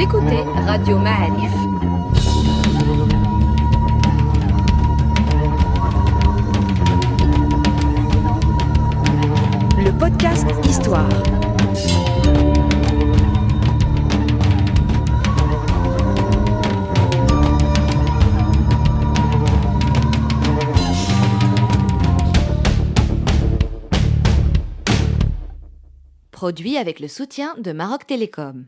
Écoutez Radio Ma'arif. Le podcast Histoire. Produit avec le soutien de Maroc Télécom.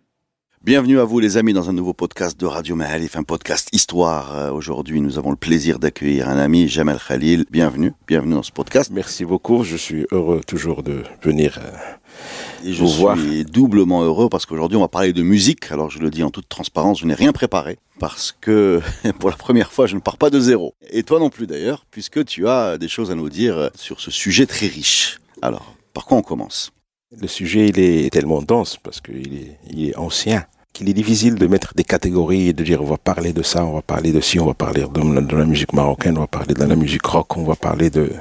Bienvenue à vous les amis dans un nouveau podcast de Radio Mahalif, un podcast histoire. Euh, Aujourd'hui, nous avons le plaisir d'accueillir un ami, Jamel Khalil. Bienvenue, bienvenue dans ce podcast. Merci beaucoup, je suis heureux toujours de venir euh, Et je suis doublement heureux parce qu'aujourd'hui, on va parler de musique. Alors, je le dis en toute transparence, je n'ai rien préparé parce que pour la première fois, je ne pars pas de zéro. Et toi non plus d'ailleurs, puisque tu as des choses à nous dire sur ce sujet très riche. Alors, par quoi on commence? Le sujet il est tellement dense parce qu'il est, il est ancien qu'il est difficile de mettre des catégories et de dire on va parler de ça, on va parler de ci, on va parler de, de la musique marocaine, on va parler de la musique rock, on va parler de...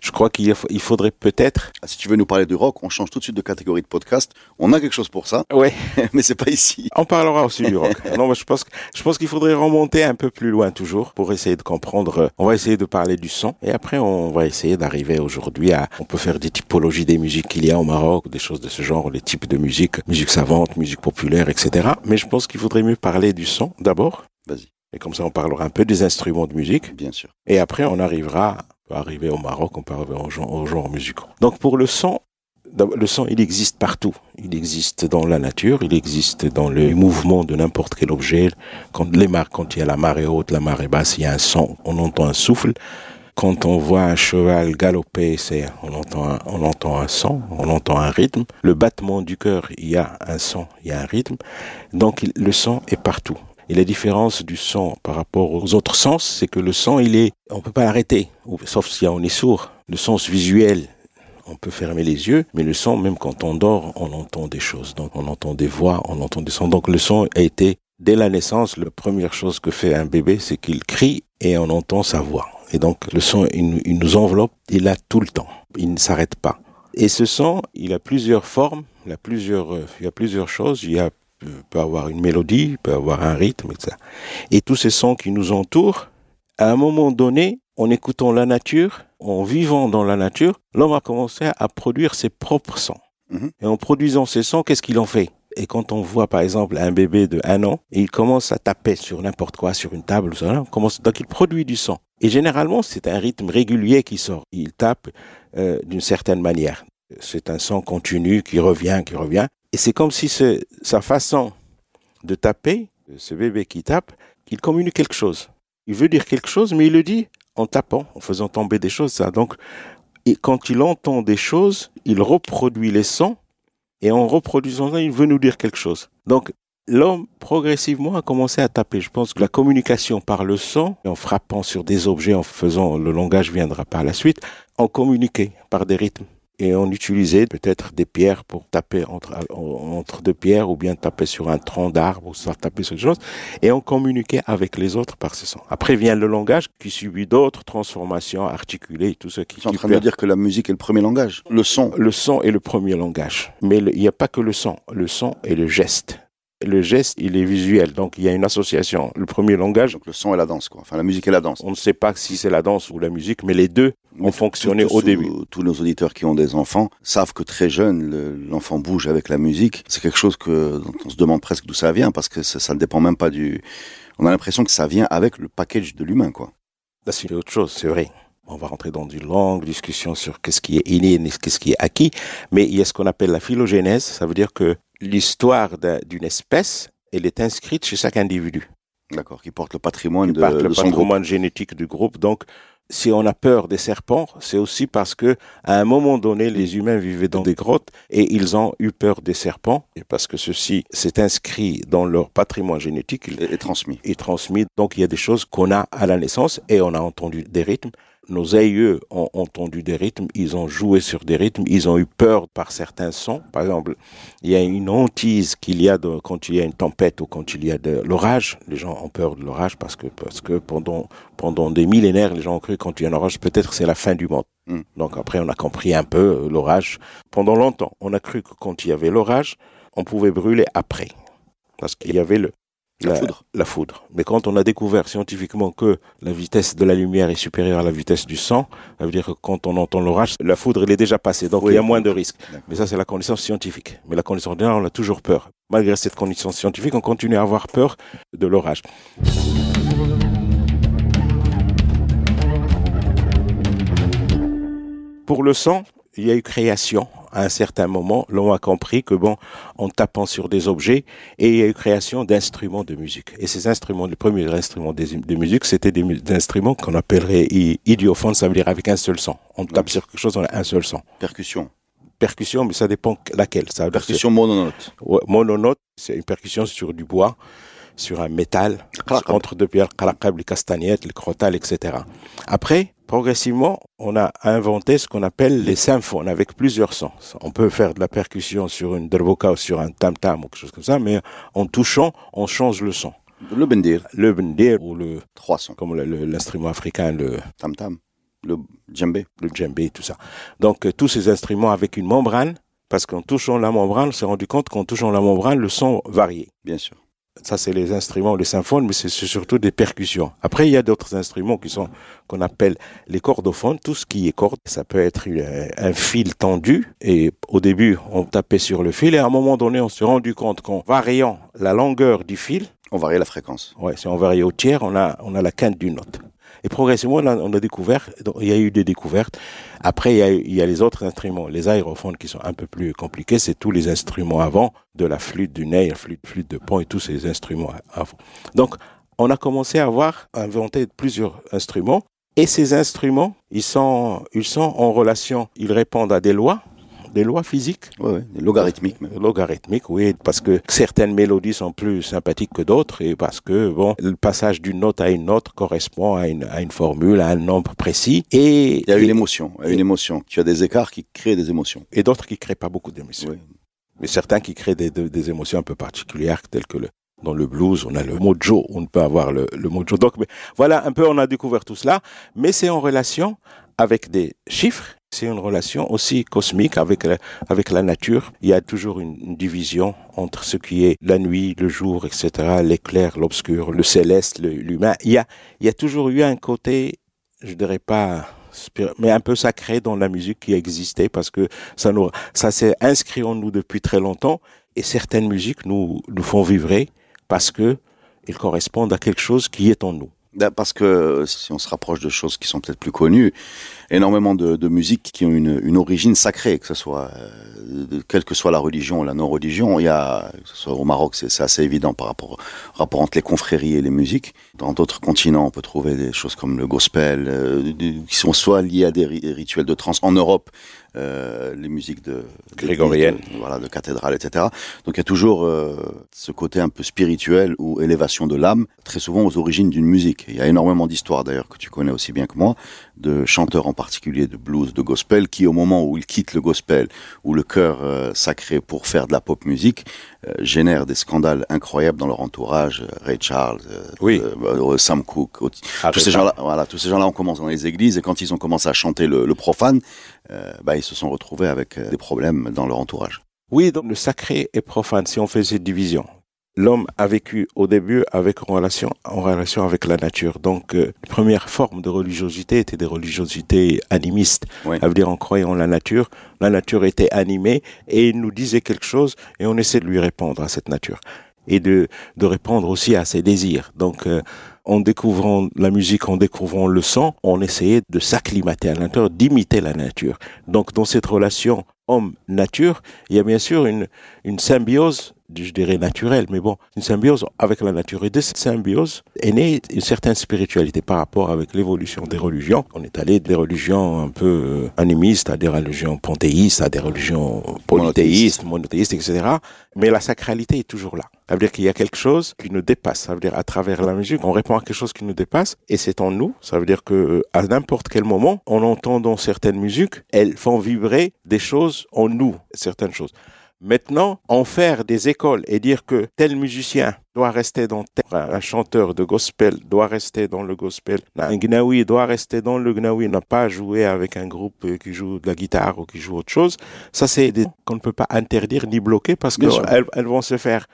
Je crois qu'il faudrait peut-être... Ah, Si tu veux nous parler de rock, on change tout de suite de catégorie de podcast. On a quelque chose pour ça, Ouais, mais c'est pas ici. on parlera aussi du rock. Non, mais je pense, que- je pense qu'il faudrait remonter un peu plus loin toujours pour essayer de comprendre. euh, On va essayer de parler du son et après on va essayer d'arriver aujourd'hui à. On peut faire des typologies des musiques qu'il y a au Maroc, des choses de ce genre, les types de musique, musique savante, musique populaire, etc. Mais je pense qu'il faudrait mieux parler du son d'abord. Vas-y. Et comme ça on parlera un peu des instruments de musique Bien sûr. et après on arrivera. Peut arriver au Maroc, on peut arriver aux genres, aux genres musicaux. Donc pour le son, Le son, il existe partout. Il existe dans la nature, il existe dans le mouvement de n'importe quel objet. Quand, les mar quand il y a la marée haute, la marée basse, il y a un son, on entend un souffle. Quand on voit un cheval galoper, on, entend un, on entend un son, on entend un rythme. Le battement du cœur, il y a un son, il y a un rythme. Donc le son est partout. Et la différence du son par rapport aux autres sens, c'est que le son, il est, on peut pas l'arrêter, sauf si on est sourd. Le sens visuel, on peut fermer les yeux, mais le son, même quand on dort, on entend des choses. Donc on entend des voix, on entend des sons. Donc le son a été, dès la naissance, la première chose que fait un bébé, c'est qu'il crie et on entend sa voix. Et donc le son, il, nous- enveloppe, il a tout le temps. Il ne s'arrête pas. Et ce son, il a plusieurs formes, il a plusieurs, euh, il y a plusieurs choses. Il y a, peut avoir une mélodie, peut avoir un rythme, etc. Et tous ces sons qui nous entourent, à un moment donné, en écoutant la nature, en vivant dans la nature, l'homme a commencé à produire ses propres sons. Mhm. Et en produisant ces sons, qu'est-ce qu'il en fait? Et quand on voit par exemple un bébé de un an, et il commence à taper sur n'importe quoi, sur une table, on commence, donc il produit du son. Et généralement, c'est un rythme régulier qui sort. Il tape euh, d'une certaine manière. C'est un son continu qui revient, qui revient. Et c'est comme si sa façon de taper, ce bébé qui tape, qu'il communique quelque chose. Il veut dire quelque chose, mais il le dit en tapant, en faisant tomber des choses. Ça. Donc, et quand il entend des choses, il reproduit les sons, et en reproduisant ça, il veut nous dire quelque chose. Donc, l'homme, progressivement, a commencé à taper. Je pense que la communication par le son, en frappant sur des objets, en faisant, le langage viendra par la suite, on communiquait par des rythmes. Et on utilisait peut-être des pierres pour taper entre, entre deux pierres, ou bien taper sur un tronc d'arbre, ou ça taper sur des choses et on communiquait avec les autres par ce son. Après vient le langage qui subit d'autres transformations articulées, tout ce qui, Tu es en train de dire que la musique est le premier langage. Le son. le son est le premier langage. Mais il n'y a pas que le son. Le son est le geste. Le geste, il est visuel. Donc, il y a une association. Le premier langage, Donc le son et la danse, quoi. Enfin, la musique et la danse. on ne sait pas si c'est la danse ou la musique, mais les deux ont fonctionné au début. Tous nos auditeurs qui ont des enfants savent que très jeune, le- l'enfant bouge avec la musique. C'est quelque chose que, dont on se demande presque d'où ça vient, parce que ça, ça ne dépend même pas du... On a l'impression que ça vient avec le package de l'humain, quoi. Là, c'est autre chose, c'est vrai. On va rentrer dans une longue discussion sur qu'est-ce qui est inné, et qu'est-ce qui est acquis. Mais il y a ce qu'on appelle la phylogénèse. Ça veut dire que l'histoire d'un- d'une espèce, elle est inscrite chez chaque individu. D'accord, qui porte le patrimoine qui de, de le son groupe. patrimoine génétique du groupe. Donc, si on a peur des serpents, c'est aussi parce que à un moment donné, les humains vivaient dans des grottes et ils ont eu peur des serpents et parce que ceci s'est inscrit dans leur patrimoine génétique. il Et, et transmis. est transmis. Donc, il y a des choses qu'on a à la naissance et on a entendu des rythmes. Nos aïeux ont entendu des rythmes, ils ont joué sur des rythmes, ils ont eu peur par certains sons. Par exemple, il y a une hantise qu'il y a de, quand il y a une tempête ou quand il y a de l'orage. Les gens ont peur de l'orage parce que, parce que pendant, pendant des millénaires, les gens ont cru que quand il y a un orage, peut-être c'est la fin du monde. Mm. Donc après, on a compris un peu euh, l'orage. Pendant longtemps, on a cru que quand il y avait l'orage, on pouvait brûler après. parce qu'il y avait le, La foudre. la foudre. Mais quand on a découvert scientifiquement que la vitesse de la lumière est supérieure à la vitesse du sang, ça veut dire que quand on entend l'orage, la foudre elle est déjà passée, donc Oui. il y a moins de risques. Mais ça c'est la connaissance scientifique. Mais la connaissance générale, on a toujours peur. Malgré cette connaissance scientifique, on continue à avoir peur de l'orage. Pour le sang, il y a eu création. À un certain moment, l'on a compris que bon, en tapant sur des objets, et il y a eu création d'instruments de musique. Et ces instruments, les premiers instruments des- de musique, c'était des, instruments qu'on appellerait idiophones, ça veut dire avec un seul son. On tape sur quelque chose, on a un seul son. Percussion. Percussion, mais ça dépend laquelle. Ça Percussion mononote. ouais, mononote, c'est une percussion sur du bois, sur un métal, entre deux pierres, les castagnettes, les crotales, etc. Après, progressivement, on a inventé ce qu'on appelle les symphones avec plusieurs sons. On peut faire de la percussion sur une derboka ou sur un tam-tam ou quelque chose comme ça, mais en touchant, on change le son. Le bendir. Le bendir ou le, Trois sons. comme l'instrument africain, le, Tam tam. Le djembé. le djembé, tout ça. Donc, euh, tous ces instruments avec une membrane, parce qu'en touchant la membrane, on s'est rendu compte qu'en touchant la membrane, le son variait. Bien sûr. Ça, c'est les instruments, les symphones, mais c'est surtout des percussions. Après, il y a d'autres instruments qui sont, qu'on appelle les cordophones. Tout ce qui est corde, ça peut être un fil tendu. Et au début, on tapait sur le fil. Et à un moment donné, on s'est rendu compte qu'en variant la longueur du fil, On varie la fréquence. ouais, si on varie au tiers, on a, on a la quinte d'une note. Et progressivement, on a, découvert, il y a eu des découvertes. Après, il y, a, les autres instruments, les aérophones qui sont un peu plus compliqués. C'est tous les instruments avant, de la flûte, du nez, la flûte, flûte de pont et tous ces instruments avant. Donc, on a commencé à avoir inventé plusieurs instruments. Et ces instruments, ils sont, ils sont en relation, ils répondent à des lois, des lois physiques. Oui, oui. Logarithmique même. Logarithmique, oui, parce que certaines mélodies sont plus sympathiques que d'autres et parce que, bon, le passage d'une note à une note correspond à une, à une formule, à un nombre précis et, Il y a une émotion. Il y a une émotion. Tu as des écarts qui créent des émotions. et d'autres qui créent pas beaucoup d'émotions. Oui. Mais certains qui créent des, des, des émotions un peu particulières, telles que le, dans le blues, on a le mojo, on peut avoir le, le mojo. Donc, mais voilà, un peu, on a découvert tout cela, mais c'est en relation avec des chiffres. C'est une relation aussi cosmique avec la, avec la nature. Il y a toujours une, division entre ce qui est la nuit, le jour, etc., l'éclair, l'obscur, le céleste, le- l'humain. Il y a, il y a toujours eu un côté, je dirais pas, mais un peu sacré dans la musique qui existait parce que ça nous, ça s'est inscrit en nous depuis très longtemps et certaines musiques nous, nous font vibrer parce que ils correspondent à quelque chose qui est en nous. Ben, Parce que si on se rapproche de choses qui sont peut-être plus connues, énormément de, de musiques qui ont une, une origine sacrée, que ce soit euh, de- quelle que soit la religion ou la non-religion. Il y a, que ce soit au Maroc, c'est assez évident par rapport rapport entre les confréries et les musiques. Dans d'autres continents, on peut trouver des choses comme le gospel, euh, qui sont soit liées à des ri- rituels de trance. En Europe, euh, les musiques de Grégoriennes. voilà, de cathédrale, etc. Donc il y a toujours euh, ce côté un peu spirituel ou élévation de l'âme, très souvent aux origines d'une musique. Il y a énormément d'histoires d'ailleurs que tu connais aussi bien que moi, de chanteurs en particulier de blues, de gospel, qui au moment où ils quittent le gospel ou le chœur euh, sacré pour faire de la pop musique, euh, génèrent des scandales incroyables dans leur entourage. Euh, Ray Charles, euh, Oui. Sam Cooke, Ah, tous ces gens-là, voilà, tous ces gens-là ont commencé dans les églises et quand ils ont commencé à chanter le, le profane, bah, ils se sont retrouvés avec des problèmes dans leur entourage. Oui, donc le sacré et profane, si on fait cette division. L'homme a vécu au début avec en relation, en relation avec la nature. Donc, euh, les premières formes de religiosité étaient des religiosités animistes. Oui. Ça veut dire en croyant en la nature, la nature était animée et il nous disait quelque chose et on essaie de lui répondre à cette nature et de, de répondre aussi à ses désirs. Donc, euh, en découvrant la musique, en découvrant le son, on essayait de s'acclimater à la nature, d'imiter la nature. Donc, dans cette relation homme-nature, il y a bien sûr une, une symbiose, je dirais naturelle, mais bon, une symbiose avec la nature. Et de cette symbiose est née une certaine spiritualité par rapport avec l'évolution des religions. On est allé des religions un peu euh, animistes à des religions panthéistes, à des religions polythéistes, monothéistes, etc. Mais la sacralité est toujours là. Ça veut dire qu'il y a quelque chose qui nous dépasse. Ça veut dire à travers la musique, on répond à quelque chose qui nous dépasse et c'est en nous. Ça veut dire que euh, à n'importe quel moment, en entendant certaines musiques, elles font vibrer des choses en nous, certaines choses. Maintenant, en faire des écoles et dire que tel musicien doit rester dans tel, un chanteur de gospel doit rester dans le gospel, un gnawi doit rester dans le gnawi, n'a pas joué avec un groupe qui joue de la guitare ou qui joue autre chose. Ça, c'est des qu'on ne peut pas interdire ni bloquer parce qu'elles elles vont se faire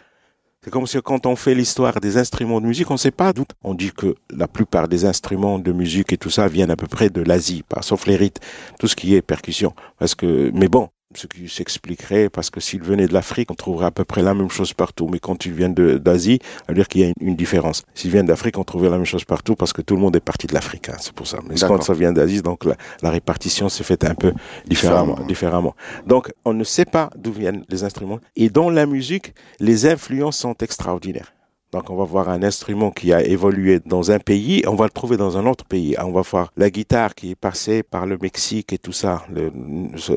C'est comme si quand on fait l'histoire des instruments de musique, on ne sait pas d'où. On dit que la plupart des instruments de musique et tout ça viennent à peu près de l'Asie, sauf les rites, tout ce qui est percussion. Parce que, mais bon, ce qui s'expliquerait parce que s'il venait de l'Afrique, on trouverait à peu près la même chose partout. Mais quand il vient d'Asie, ça veut dire qu'il y a une, différence. S'il vient d'Afrique, on trouverait la même chose partout parce que tout le monde est parti de l'Afrique. Hein, c'est pour ça. Mais quand ça vient d'Asie, donc la, répartition s'est faite un peu différemment, différemment. Donc on ne sait pas d'où viennent les instruments. Et dans la musique, les influences sont extraordinaires. Donc on va voir un instrument qui a évolué dans un pays, on va le trouver dans un autre pays. On va voir la guitare qui est passée par le Mexique et tout ça, le,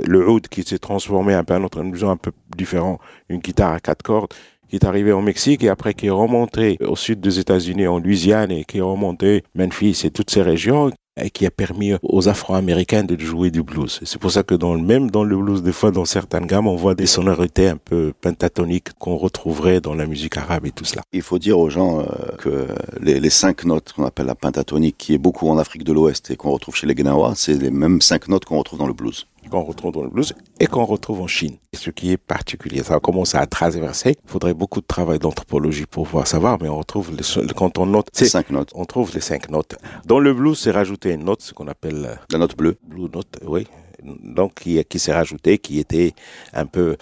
le oud qui s'est transformé un peu en un autre un peu différent, une guitare à quatre cordes qui est arrivé au Mexique et après qui est remonté au sud des États-Unis, en Louisiane, et qui est remonté Memphis et toutes ces régions, qui a permis aux Afro-Américains de jouer du blues. C'est pour ça que dans, même dans le blues, des fois, dans certaines gammes, on voit des sonorités un peu pentatoniques qu'on retrouverait dans la musique arabe et tout cela. Il faut dire aux gens euh, que les, les, cinq notes qu'on appelle la pentatonique, qui est beaucoup en Afrique de l'Ouest et qu'on retrouve chez les Gnawa, c'est les mêmes cinq notes qu'on retrouve dans le blues qu'on retrouve dans le blues et qu'on retrouve en Chine. Ce qui est particulier, ça commence à traverser. Il faudrait beaucoup de travail d'anthropologie pour pouvoir savoir, mais on retrouve les, quand on note ces cinq notes. On trouve les cinq notes. Dans le blues, c'est rajouté une note, ce qu'on appelle euh, la note bleue. Blue note, oui. Donc qui, qui s'est rajoutée, qui était un peu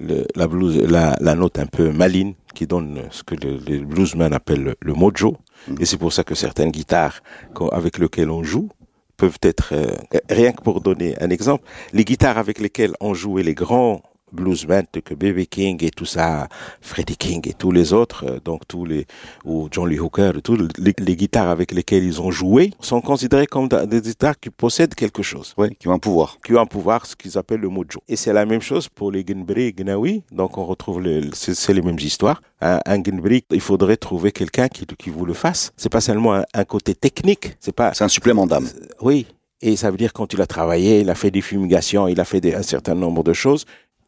le, la blues, la, la, note un peu maline, qui donne ce que le, les bluesmen appellent le, mojo. Mm. Et c'est pour ça que certaines guitares avec lesquelles on joue peuvent être, euh, rien que pour donner un exemple, les guitares avec lesquelles ont joué les grands bluesmen que B.B. King et tout ça, Freddie King et tous les autres, euh, donc tous les, ou John Lee Hooker, tous les, guitares avec lesquelles ils ont joué sont considérées comme des guitares qui possèdent quelque chose. Oui, qui ont un pouvoir. Qui ont un pouvoir, ce qu'ils appellent le mojo. Et c'est la même chose pour les Ginbri et Gnawi, donc on retrouve c'est les mêmes histoires. Un, un il faudrait trouver quelqu'un qui, qui vous le fasse. C'est pas seulement un, côté technique, c'est pas. C'est un supplément d'âme. Oui, et ça veut dire quand il a travaillé, il a fait des fumigations, il a fait un certain nombre de choses.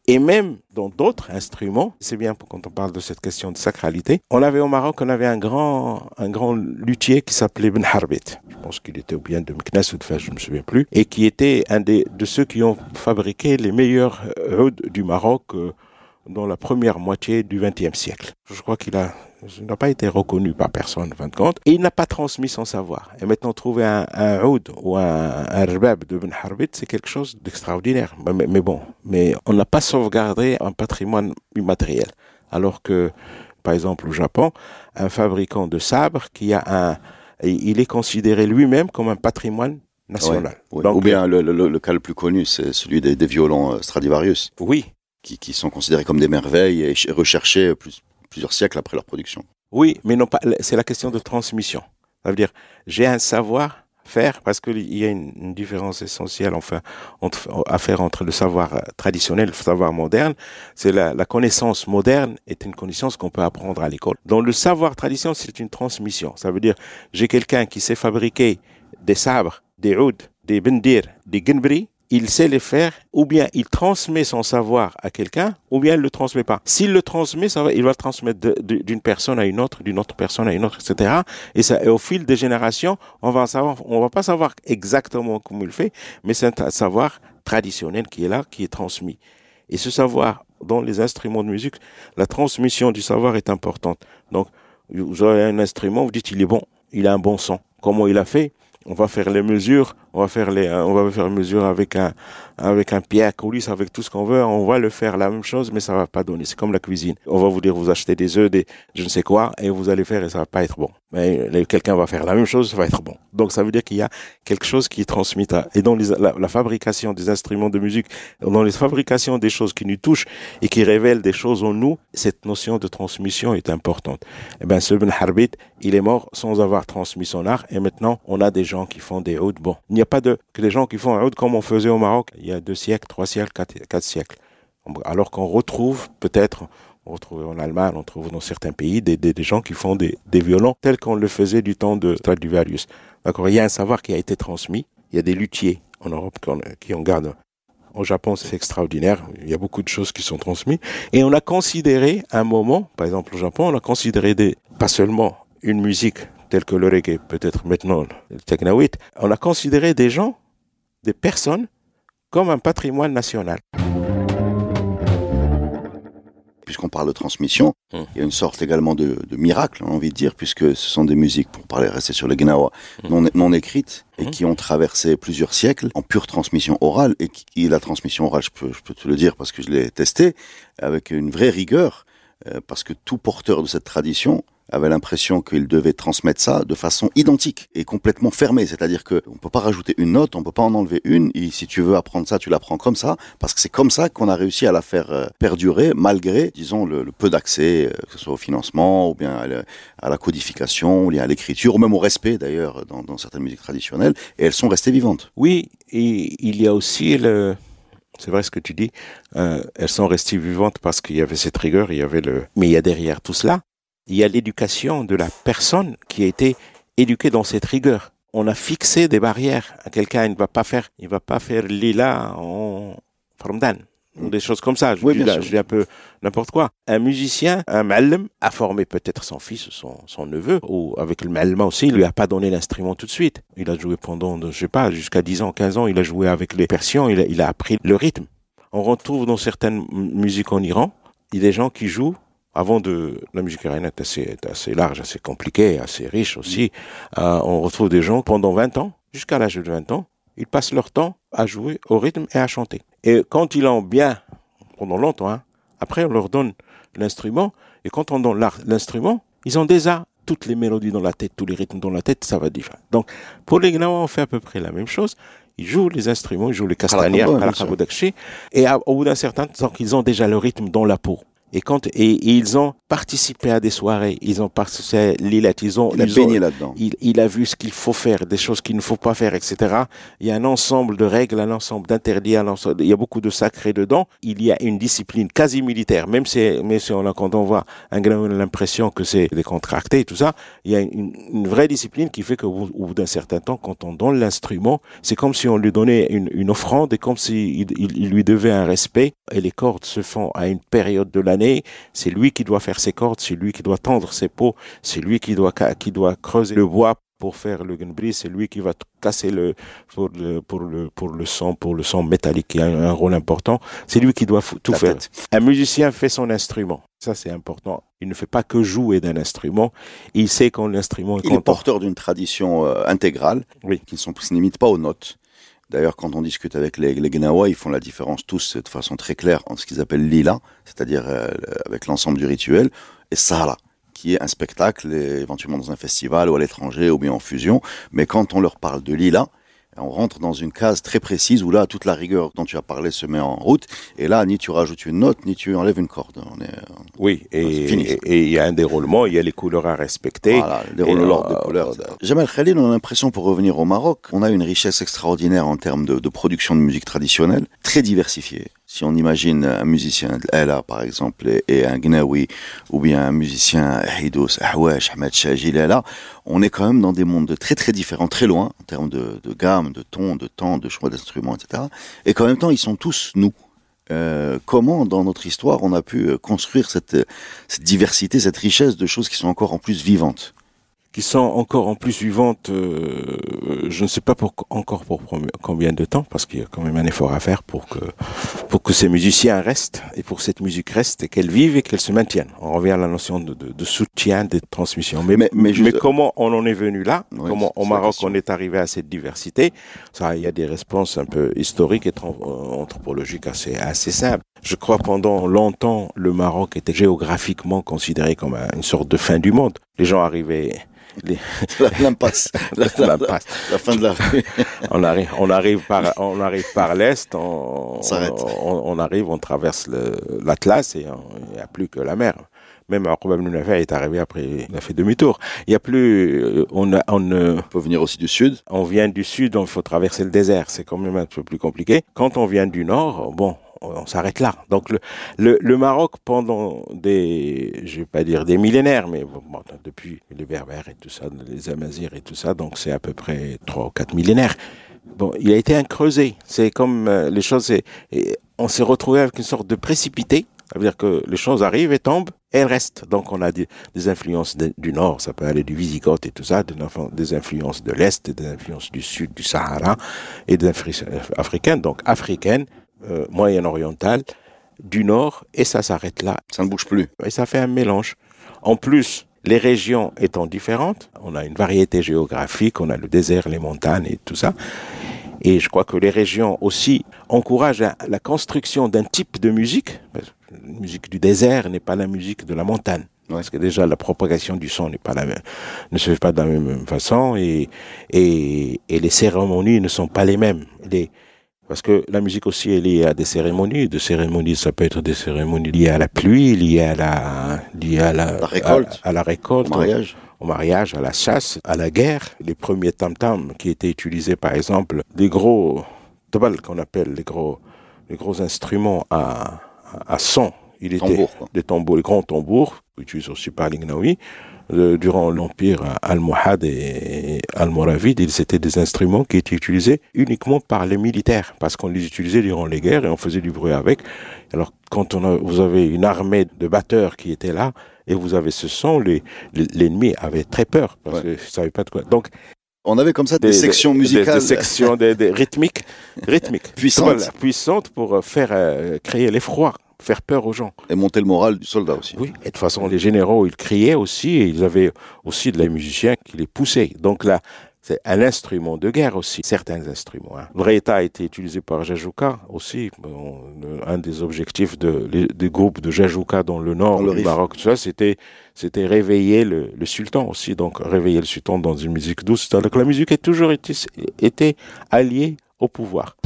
Et même dans d'autres instruments, c'est bien quand on parle de cette question de sacralité, on avait au Maroc, on avait un grand, un grand luthier qui s'appelait Ben Harbit. Je pense qu'il était ou bien de Meknes ou de Fès, je ne me souviens plus, et qui était un des, de ceux qui ont fabriqué les meilleurs ouds du Maroc euh, dans la première moitié du XXe siècle. Je crois qu'il a il n'a pas été reconnu par personne, en fin de compte, et il n'a pas transmis son savoir. Et maintenant, trouver un, un oud ou un, un rbab de Ben Harbit, c'est quelque chose d'extraordinaire. Mais, mais, bon, mais on n'a pas sauvegardé un patrimoine immatériel. Alors que, par exemple, au Japon, un fabricant de sabres qui a un, il est considéré lui-même comme un patrimoine national. Donc, ou bien le, le, le, cas le plus connu, c'est celui des, des violons euh, Stradivarius. Oui. Qui, qui sont considérés comme des merveilles et recherchés plus, plusieurs siècles après leur production. Oui, mais non pas. C'est la question de transmission. Ça veut dire, j'ai un savoir faire parce qu'il y a une, différence essentielle enfin entre, à faire entre le savoir traditionnel et le savoir moderne. C'est la, connaissance moderne est une connaissance qu'on peut apprendre à l'école. Dans le savoir traditionnel, c'est une transmission. Ça veut dire j'ai quelqu'un qui sait fabriquer des sabres, des ouds, des bendir, des ginbri, il sait les faire, ou bien il transmet son savoir à quelqu'un, ou bien il le transmet pas. S'il le transmet, il va le transmettre d'une personne à une autre, d'une autre personne à une autre, etc. Et, ça, au fil des générations, on va savoir, on va pas savoir exactement comment il fait, mais c'est un savoir traditionnel qui est là, qui est transmis. Et ce savoir, dans les instruments de musique, la transmission du savoir est importante. Donc, vous avez un instrument, vous dites il est bon, il a un bon son. Comment il a fait? On va faire les mesures on va faire les, on va faire mesure avec un, avec un pied à coulisses, avec tout ce qu'on veut. On va le faire la même chose, mais ça va pas donner. C'est comme la cuisine. On va vous dire, vous achetez des œufs, des, je ne sais quoi, et vous allez faire et ça va pas être bon. Mais quelqu'un va faire la même chose, ça va être bon. Donc ça veut dire qu'il y a quelque chose qui est transmis. Et dans la, la, fabrication des instruments de musique, dans les fabrications des choses qui nous touchent et qui révèlent des choses en nous, cette notion de transmission est importante. Eh ben, ce Ben Harbit, il est mort sans avoir transmis son art, et maintenant, on a des qui font des hautes. Bon, n'y a pas de, que les gens qui font un oud comme on faisait au Maroc il y a deux siècles, trois siècles, quatre, siècles. Alors qu'on retrouve peut-être, on retrouve en Allemagne, on trouve dans certains pays des, des, gens qui font des, des violons tels qu'on le faisait du temps de Stradivarius. D'accord Il y a un savoir qui a été transmis. Il y a des luthiers en Europe qui en gardent. Au Japon, c'est extraordinaire. Il y a beaucoup de choses qui sont transmises. Et on a considéré un moment, par exemple au Japon, on a considéré des, pas seulement une musique tels que le reggae, peut-être maintenant le technawit, on a considéré des gens, des personnes, comme un patrimoine national. puisqu'on parle de transmission, Hum. il y a une sorte également de, de miracle, on a envie de dire, puisque ce sont des musiques, pour parler, rester sur le Gnawa, Hum. non, non écrites et Hum. qui ont traversé plusieurs siècles en pure transmission orale et qui, la transmission orale, je peux, je peux te le dire parce que je l'ai testé, avec une vraie rigueur, euh, parce que tout porteur de cette tradition avait l'impression qu'il devait transmettre ça de façon identique et complètement fermée. C'est-à-dire que on peut pas rajouter une note, on peut pas en enlever une. Et si tu veux apprendre ça, tu l'apprends comme ça, parce que c'est comme ça qu'on a réussi à la faire euh, perdurer, malgré, disons, le, peu d'accès, euh, que ce soit au financement ou bien à la, codification, ou bien à l'écriture, ou même au respect d'ailleurs dans, dans certaines musiques traditionnelles. Et elles sont restées vivantes. Oui, et il y a aussi le. C'est vrai ce que tu dis. euh, elles sont restées vivantes parce qu'il y avait cette rigueur, il y avait le. Mais il y a derrière tout cela, il y a l'éducation de la personne qui a été éduquée dans cette rigueur. On a fixé des barrières. Quelqu'un il ne va pas faire, il va pas faire lila en Ramadan ou des choses comme ça. Je, Oui, dis, bien là, sûr. je dis un peu n'importe quoi. Un musicien, un malem, a formé peut-être son fils ou son, son neveu, ou avec le malem aussi, il lui a pas donné l'instrument tout de suite. Il a joué pendant, je sais pas, jusqu'à 10 ans, 15 ans, il a joué avec les persians, il a, il a appris le rythme. On retrouve dans certaines musiques en Iran, il y a des gens qui jouent avant de la musique iranienne est assez, est assez large, assez compliquée, assez riche aussi. Euh, on retrouve des gens pendant 20 ans, jusqu'à l'âge de 20 ans, ils passent leur temps à jouer au rythme et à chanter. Et quand ils l'ont bien, pendant longtemps, hein, après on leur donne l'instrument, et quand on donne l'instrument, ils ont déjà toutes les mélodies dans la tête, tous les rythmes dans la tête, ça va différer. Donc, pour les Gnawa, on fait à peu près la même chose. Ils jouent les instruments, ils jouent les castanières, et à- au bout d'un certain temps, ils ont déjà le rythme dans la peau. Et quand et, et ils ont participé à des soirées, ils ont participé à l'île, ils ont, ils baigné là-dedans. il, il a vu ce qu'il faut faire, des choses qu'il ne faut pas faire, etc. Il y a un ensemble de règles, un ensemble d'interdits, il y a beaucoup de sacrés dedans. Il y a une discipline quasi militaire, même si, même si on a, quand on voit un grand, on a l'impression que c'est décontracté et tout ça, il y a une, une vraie discipline qui fait qu'au bout, au bout d'un certain temps, quand on donne l'instrument, c'est comme si on lui donnait une, une offrande et comme il, il lui devait un respect. Et les cordes se font à une période de l'année. C'est lui qui doit faire ses cordes, c'est lui qui doit tendre ses peaux, c'est lui qui doit, qui doit creuser le bois pour faire le gunbri, c'est lui qui va casser le pour le pour le pour le son pour le son métallique qui a un, rôle important. C'est lui qui doit tout La faire. tête. Un musicien fait son instrument. Ça c'est important. Il ne fait pas que jouer d'un instrument. Il sait quand l'instrument est Il est porteur d'une tradition euh, intégrale Oui. qui ne se limite pas aux notes. D'ailleurs, quand on discute avec les, les Gnawa, ils font la différence tous de façon très claire entre ce qu'ils appellent lila, c'est-à-dire euh, avec l'ensemble du rituel, et sala, qui est un spectacle, éventuellement dans un festival ou à l'étranger ou bien en fusion. Mais quand on leur parle de lila, on rentre dans une case très précise où là, toute la rigueur dont tu as parlé se met en route. Et là, ni tu rajoutes une note, ni tu enlèves une corde. On est, Oui, et il y a un déroulement, il y a les couleurs à respecter. Voilà, le déroule Et, l'ordre euh, des couleurs. Jamal Khalil, on a l'impression, pour revenir au Maroc, on a une richesse extraordinaire en termes de, de production de musique traditionnelle, très diversifiée. Si on imagine un musicien de par exemple, et, un Gnawi, ou bien un musicien Haïdous, Ahwesh, Ahmed Shajil, Ella, on est quand même dans des mondes très très différents, très loin, en termes de, gamme, de ton, de temps, de choix d'instruments, etc. Et qu'en même temps, ils sont tous nous. Euh, comment, dans notre histoire, on a pu euh, construire cette diversité, cette richesse de choses qui sont encore en plus vivantes? Qui sont encore en plus vivantes, euh, je ne sais pas pour, encore pour combien de temps, parce qu'il y a quand même un effort à faire pour que, pour que ces musiciens restent, et pour que cette musique reste, et qu'elle vive et qu'elle se maintienne. On revient à la notion de, de, de soutien, de transmission. Mais, Mais- mais mais, juste- comment on en est venu là? Oui, Comment au Maroc on est arrivé à cette diversité? Ça, il y a des réponses un peu historiques et euh, anthropologiques assez, assez simples. Je crois pendant longtemps, le Maroc était géographiquement considéré comme un- une sorte de fin du monde. Les gens arrivaient L'impasse. La, la- la- L'impasse. la fin de la rue. on arrive, on arrive par, on arrive par l'est, on, On on, on arrive, on traverse l'Atlas et on- il n'y a plus que la mer. Même ibn Nafi est arrivé après, il a fait demi-tour. Il y a plus, euh, on, on, On peut venir aussi du sud. on vient du sud, donc il faut traverser le désert. C'est quand même un peu plus compliqué. Quand on vient du nord, bon, on, s'arrête là. Donc le, le, Maroc, pendant des, je vais pas dire des millénaires, mais depuis les Berbères et tout ça, les Amazirs et tout ça, donc c'est à peu près trois ou quatre millénaires. Bon, il a été un creuset. C'est comme euh, les choses, c'est- et on s'est retrouvé avec une sorte de précipité. Ça veut dire que les choses arrivent et tombent et elles restent. Donc on a des, des influences du nord, ça peut aller du Visigoth et tout ça, des, des influences de l'est, des influences du sud, du Sahara et des influences africaines, donc africaines, euh, moyen-orientales, du nord et ça s'arrête là. Ça ne bouge plus. Et ça fait un mélange. En plus, les régions étant différentes, on a une variété géographique, on a le désert, les montagnes et tout ça. Et je crois que les régions aussi encouragent la construction d'un type de musique. La musique du désert n'est pas la musique de la montagne. Parce que déjà la propagation du son n'est pas la même, ne se fait pas de la même façon et, et, et les cérémonies ne sont pas les mêmes. Les, parce que la musique aussi est liée à des cérémonies. De cérémonies, ça peut être des cérémonies liées à la pluie, liées à la, liées à la, la récolte, à, à, la récolte, au mariage. Au, au mariage, à la chasse, à la guerre. Les premiers tam-tams qui étaient utilisés, par exemple, les gros tabal qu'on appelle les gros, les gros instruments à, à son. Il était Tambour, des tambours, les grands tambours, utilisés aussi par l'Ignaoui durant l'empire almohade et almoravide, c'était des instruments qui étaient utilisés uniquement par les militaires, parce qu'on les utilisait durant les guerres et on faisait du bruit avec. Alors, quand on a, vous avez une armée de batteurs qui étaient là, et vous avez ce son, l'ennemi les, avait très peur, parce ouais. qu'il ne savait pas de quoi. Donc, on avait comme ça des, des sections musicales. Des, des sections des, rythmiques, rythmiques. puissantes. Puissantes pour faire euh, créer l'effroi faire peur aux gens. Et monter le moral du soldat aussi. Oui, et de toute façon, les généraux, ils criaient aussi, et ils avaient aussi de la musiciens qui les poussaient. Donc là, c'est un instrument de guerre aussi, certains instruments. Hein. Le Réta a été utilisé par Jajouka aussi. Un des objectifs de, des groupes de Jajouka dans le nord du Maroc, tout ça, c'était c'était réveiller le, le, sultan aussi, donc réveiller le sultan dans une musique douce. Donc la musique a toujours été, été alliée au pouvoir.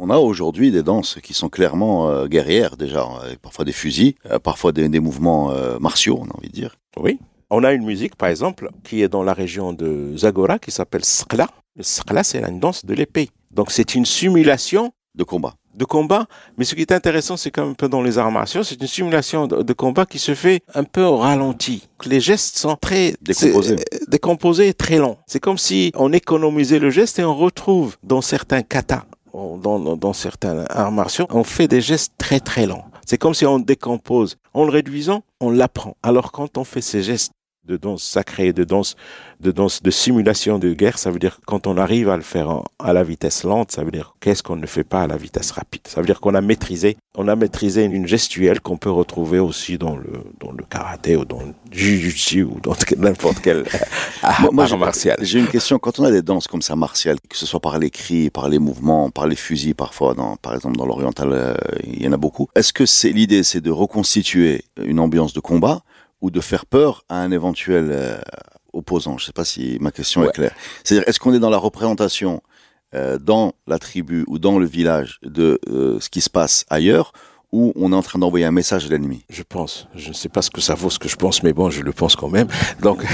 On a aujourd'hui des danses qui sont clairement euh, guerrières déjà, avec parfois des fusils, euh, parfois des, des mouvements euh, martiaux, on a envie de dire. Oui. On a une musique, par exemple, qui est dans la région de Zagora, qui s'appelle Skla. Le Skla, c'est une danse de l'épée. Donc c'est une simulation de combat. De combat, mais ce qui est intéressant, c'est un peu dans les arts martiaux, c'est une simulation de, de, combat qui se fait un peu au ralenti. Les gestes sont très décomposés, décomposés et très longs. C'est comme si on économisait le geste et on retrouve dans certains katas dans, dans, certains arts martiaux, on fait des gestes très très lents. C'est comme si on décompose. En le réduisant, on l'apprend. Alors quand on fait ces gestes de danse sacrée, de danse, de danse de simulation de guerre, ça veut dire quand on arrive à le faire en, à la vitesse lente, ça veut dire qu'est-ce qu'on ne fait pas à la vitesse rapide? Ça veut dire qu'on a maîtrisé, on a maîtrisé une gestuelle qu'on peut retrouver aussi dans le dans le karaté ou dans le jiu-jitsu ou dans n'importe quel art, moi, art martial. J'ai une question. Quand on a des danses comme ça martiales, que ce soit par les cris, par les mouvements, par les fusils, parfois, dans, par exemple dans l'oriental, euh, il y en a beaucoup. Est-ce que c'est l'idée, c'est de reconstituer une ambiance de combat? Ou de faire peur à un éventuel euh, opposant. Je ne sais pas si ma question ouais. est claire. C'est-à-dire, est-ce qu'on est dans la représentation euh, dans la tribu ou dans le village de euh, ce qui se passe ailleurs ou on est en train d'envoyer un message à l'ennemi? Je pense. Je ne sais pas ce que ça vaut, ce que je pense, mais bon, je le pense quand même. Donc,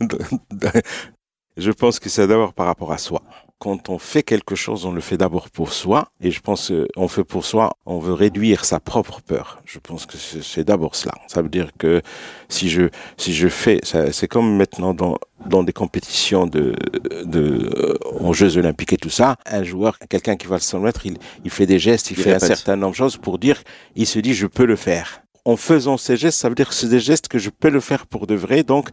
je pense que c'est d'abord par rapport à soi quand on fait quelque chose, on le fait d'abord pour soi. Et je pense qu'on fait pour soi, on veut réduire sa propre peur. Je pense que c'est d'abord cela. Ça veut dire que si je, si je fais, c'est comme maintenant dans, dans des compétitions de, de, euh, aux Jeux Olympiques et tout ça, un joueur, quelqu'un qui va le 100 mètres, il, il fait des gestes, il, il fait répète. un certain nombre de choses pour dire, il se dit, je peux le faire. En faisant ces gestes, ça veut dire que c'est des gestes que je peux le faire pour de vrai. Donc,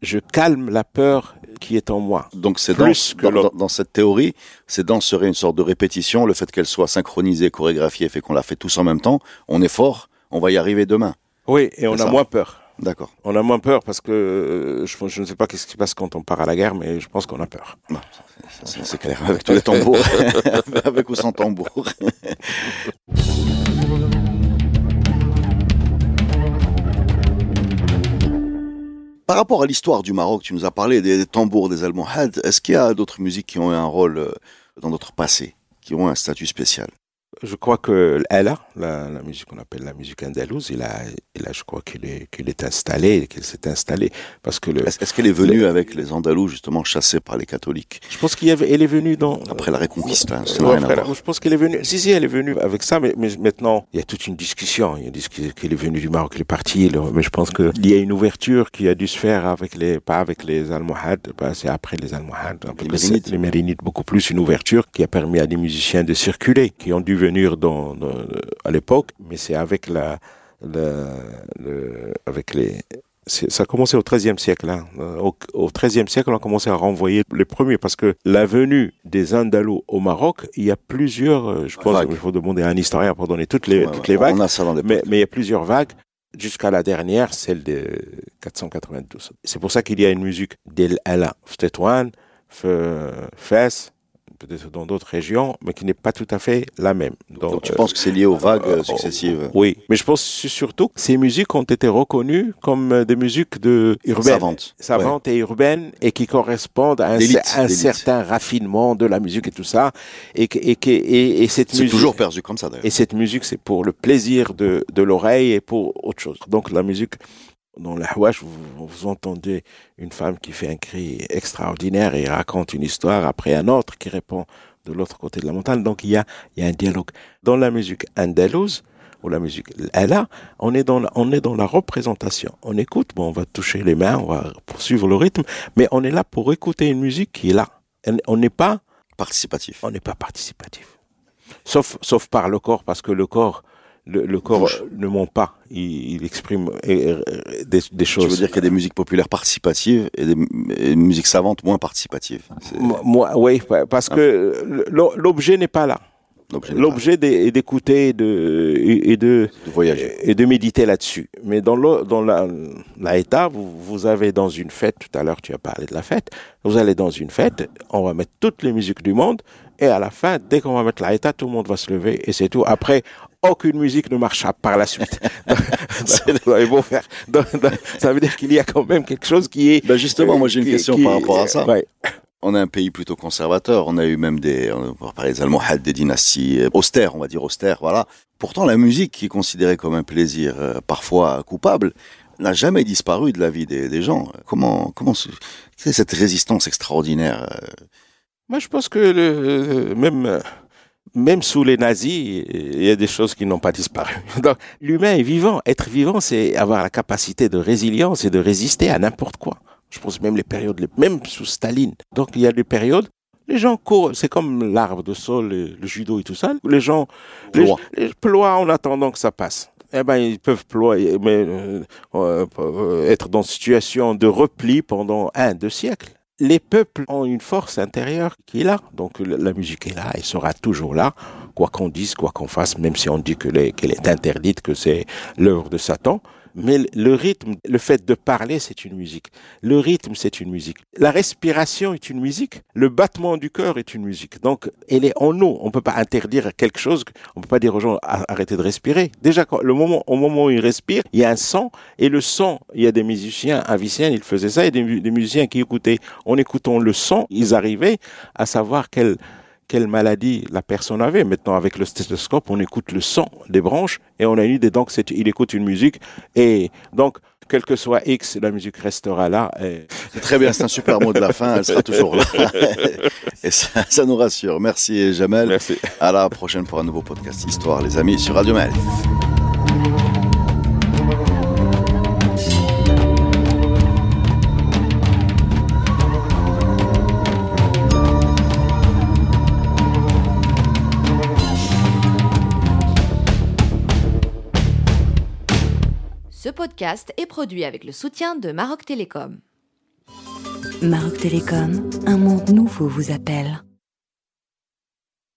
je calme la peur qui est en moi. Donc c'est dans, dans, dans, cette théorie, ces danses seraient une sorte de répétition, le fait qu'elles soient synchronisées, chorégraphiées, fait qu'on la fait tous en même temps, on est fort, on va y arriver demain. Oui, et on a ça. moins peur. D'accord. On a moins peur parce que euh, je, je, ne sais pas qu'est-ce qui se passe quand on part à la guerre, mais je pense qu'on a peur. C'est clair, avec tous les tambours, avec ou sans tambour. Par rapport à l'histoire du Maroc, tu nous as parlé des, tambours, des almohades. Est-ce qu'il y a d'autres musiques qui ont eu un rôle euh, dans notre passé, qui ont un statut spécial? Je crois que elle a la, la musique qu'on appelle la musique andalouse. Il a, il a, je crois qu'il est, qu'il est installé, qu'il s'est installé parce que le. Est-ce, est qu'elle est venue le, avec les Andalous justement chassés par les catholiques? Je pense qu'elle est venue dans. Après la Reconquista. Hein, ouais, après, je pense qu'elle est venue. Si si, elle est venue avec ça, mais, mais maintenant il y a toute une discussion. Il y a qu'elle est venue du Maroc, elle est partie. mais je pense qu'il y a une ouverture qui a dû se faire avec les, pas avec les Almohades, bah, c'est après les Almohades, les Mérinides. les Mérinides beaucoup plus une ouverture qui a permis à des musiciens de circuler, qui ont dû venir dans, dans à l'époque, mais c'est avec la, la le, avec les ça a commencé au XIIIe siècle. Hein. Au, XIIIe siècle, on a commencé à renvoyer les premiers parce que la venue des Andalous au Maroc, il y a plusieurs, je pense qu'il faut demander à un historien pour donner toutes les, toutes les vagues. mais, mais il y a plusieurs vagues jusqu'à la dernière, celle de 492. C'est pour ça qu'il y a une musique d'El Ala, Ftetouane, Fès, peut-être dans d'autres régions, mais qui n'est pas tout à fait la même. Donc, tu penses que c'est lié aux vagues euh, successives? Oui, mais je pense surtout que ces musiques ont été reconnues comme euh, des musiques de urbaines, savantes, savantes et urbaines, et qui correspondent à un, certain raffinement de la musique et tout ça. Et, et, et, et cette c'est toujours perçu comme ça d'ailleurs. Et cette musique, c'est pour le plaisir de, de l'oreille et pour autre chose. Donc la musique dans le Hawash, vous, vous, entendez une femme qui fait un cri extraordinaire et raconte une histoire après un autre qui répond de l'autre côté de la montagne. Donc il y a, il y a un dialogue. Dans la musique andalouse, ou la musique là, on est dans la, on est dans la représentation. On écoute, bon, on va toucher les mains, on va poursuivre le rythme, mais on est là pour écouter une musique qui est là. On n'est pas participatif. On n'est pas participatif. Sauf, sauf par le corps, parce que le corps, le, corps ne ment pas, il, exprime euh, euh, des, choses. Je veux dire qu'il y a des musiques populaires participatives et des, musiques savantes moins participatives. Moi, oui, parce que l'objet n'est pas là. L'objet est d'écouter et de, et de, voyager. et de méditer là-dessus. Mais dans, le, dans la, la vous, vous avez dans une fête, tout à l'heure tu as parlé de la fête, vous allez dans une fête, on va mettre toutes les musiques du monde, et à la fin, dès qu'on va mettre la tout le monde va se lever et c'est tout. Après, aucune musique ne marchera par la suite. faire. ça veut dire qu'il y a quand même quelque chose qui est. Ben justement, moi j'ai une question par rapport à ça. On est un pays plutôt conservateur. On a eu même des, on va parler des Almohades, des dynasties euh, austères, on va dire austères, voilà. Pourtant, la musique, qui est considérée comme un plaisir euh, parfois coupable, n'a jamais disparu de la vie des, des gens. Comment, comment, cette résistance extraordinaire euh? Moi, je pense que le, même même sous les nazis, il y a des choses qui n'ont pas disparu. Donc, l'humain est vivant. Être vivant, c'est avoir la capacité de résilience et de résister à n'importe quoi. Je pense même les périodes, même sous Staline. Donc, il y a des périodes, les gens courent, c'est comme l'arbre de sol, le judo et tout ça. Les gens ploient, les, en attendant que ça passe. Eh ben, ils peuvent ployer, mais euh, euh, être dans une situation de repli pendant un, deux siècles les peuples ont une force intérieure qui est là. Donc la musique est là, elle sera toujours là, quoi qu'on dise, quoi qu'on fasse, même si on dit qu'elle est interdite, que c'est l'œuvre de Satan. Mais le rythme, le fait de parler, c'est une musique. Le rythme, c'est une musique. La respiration est une musique. Le battement du cœur est une musique. Donc, elle est en nous. On peut pas interdire quelque chose. On peut pas dire aux gens arrêtez de respirer. Déjà, le moment, au moment où ils respirent, il y a un son. Et le son, il y a des musiciens, aviciens, ils faisaient ça. Et des, des musiciens qui écoutaient. En écoutant le son, ils arrivaient à savoir quel quelle maladie la personne avait. Maintenant, avec le stéthoscope, on écoute le son des branches et on a une idée. Donc, il écoute une musique et donc, quel que soit X, la musique restera là. C'est très bien, c'est un super mot de la fin, elle sera toujours là. et ça, ça, nous rassure. Merci Jamel. Merci. À la prochaine pour un nouveau podcast Histoire, les amis, sur Radio Malif. Podcast est produit avec le soutien de Maroc Télécom. Maroc Télécom, un monde nouveau vous appelle.